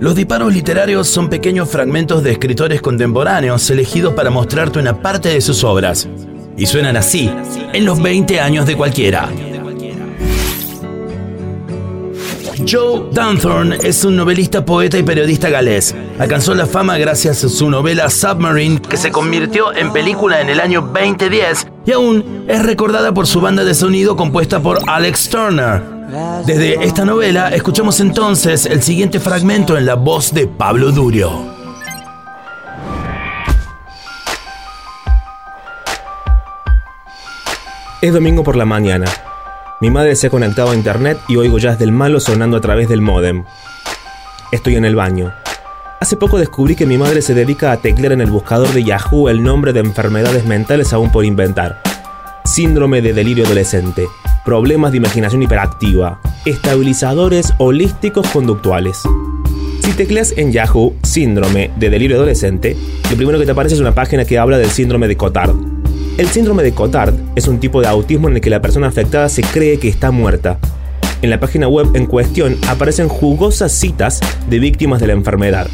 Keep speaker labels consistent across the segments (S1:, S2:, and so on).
S1: Los disparos literarios son pequeños fragmentos de escritores contemporáneos elegidos para mostrarte una parte de sus obras. Y suenan así, en los 20 años de cualquiera. Joe Dunthorne es un novelista, poeta y periodista galés. Alcanzó la fama gracias a su novela Submarine, que se convirtió en película en el año 2010 y aún es recordada por su banda de sonido compuesta por Alex Turner. Desde esta novela escuchamos entonces el siguiente fragmento en la voz de Pablo Durio.
S2: Es domingo por la mañana. Mi madre se ha conectado a internet y oigo jazz del malo sonando a través del modem. Estoy en el baño. Hace poco descubrí que mi madre se dedica a teclear en el buscador de Yahoo el nombre de enfermedades mentales aún por inventar. Síndrome de delirio adolescente, problemas de imaginación hiperactiva, estabilizadores holísticos conductuales. Si tecleas en Yahoo síndrome de delirio adolescente, lo primero que te aparece es una página que habla del síndrome de Cotard, el síndrome de Cotard es un tipo de autismo en el que la persona afectada se cree que está muerta. En la página web en cuestión aparecen jugosas citas de víctimas de la enfermedad.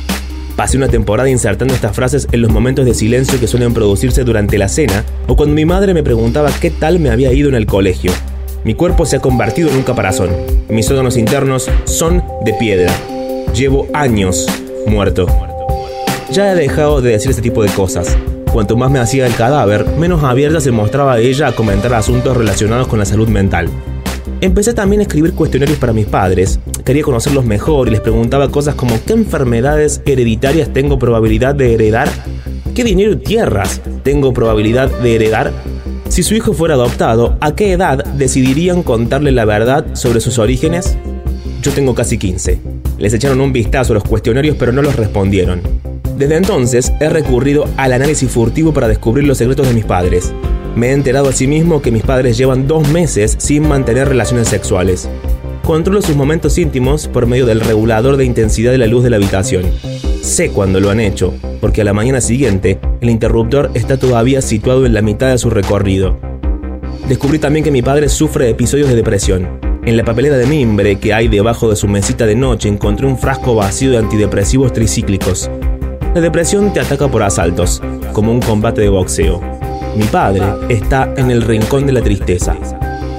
S2: Pasé una temporada insertando estas frases en los momentos de silencio que suelen producirse durante la cena o cuando mi madre me preguntaba qué tal me había ido en el colegio. Mi cuerpo se ha convertido en un caparazón. Mis órganos internos son de piedra. Llevo años muerto. Ya he dejado de decir este tipo de cosas. Cuanto más me hacía el cadáver, menos abierta se mostraba ella a comentar asuntos relacionados con la salud mental. Empecé también a escribir cuestionarios para mis padres. Quería conocerlos mejor y les preguntaba cosas como ¿qué enfermedades hereditarias tengo probabilidad de heredar? ¿Qué dinero y tierras tengo probabilidad de heredar? Si su hijo fuera adoptado, ¿a qué edad decidirían contarle la verdad sobre sus orígenes? Yo tengo casi 15. Les echaron un vistazo a los cuestionarios pero no los respondieron. Desde entonces he recurrido al análisis furtivo para descubrir los secretos de mis padres. Me he enterado asimismo que mis padres llevan dos meses sin mantener relaciones sexuales. Controlo sus momentos íntimos por medio del regulador de intensidad de la luz de la habitación. Sé cuándo lo han hecho, porque a la mañana siguiente el interruptor está todavía situado en la mitad de su recorrido. Descubrí también que mi padre sufre episodios de depresión. En la papelera de mimbre que hay debajo de su mesita de noche encontré un frasco vacío de antidepresivos tricíclicos. La depresión te ataca por asaltos, como un combate de boxeo. Mi padre está en el rincón de la tristeza.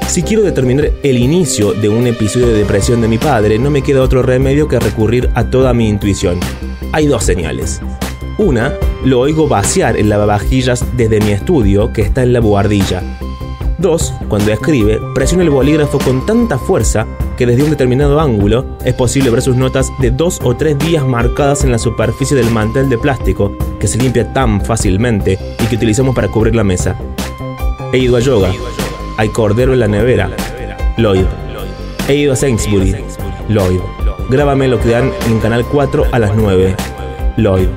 S2: Si quiero determinar el inicio de un episodio de depresión de mi padre, no me queda otro remedio que recurrir a toda mi intuición. Hay dos señales. Una, lo oigo vaciar en lavavajillas desde mi estudio que está en la buhardilla. Dos, cuando escribe, presiona el bolígrafo con tanta fuerza que desde un determinado ángulo es posible ver sus notas de dos o tres días marcadas en la superficie del mantel de plástico que se limpia tan fácilmente y que utilizamos para cubrir la mesa. He ido a yoga. Hay cordero en la nevera. Lloyd. He ido a Sainsbury. Lloyd. Grábame lo que dan en Canal 4 a las 9. Lloyd.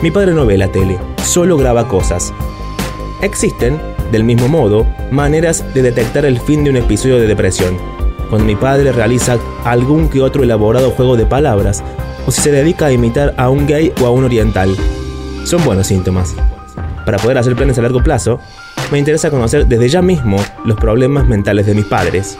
S2: Mi padre no ve la tele, solo graba cosas. Existen, del mismo modo, maneras de detectar el fin de un episodio de depresión cuando mi padre realiza algún que otro elaborado juego de palabras, o si se dedica a imitar a un gay o a un oriental. Son buenos síntomas. Para poder hacer planes a largo plazo, me interesa conocer desde ya mismo los problemas mentales de mis padres.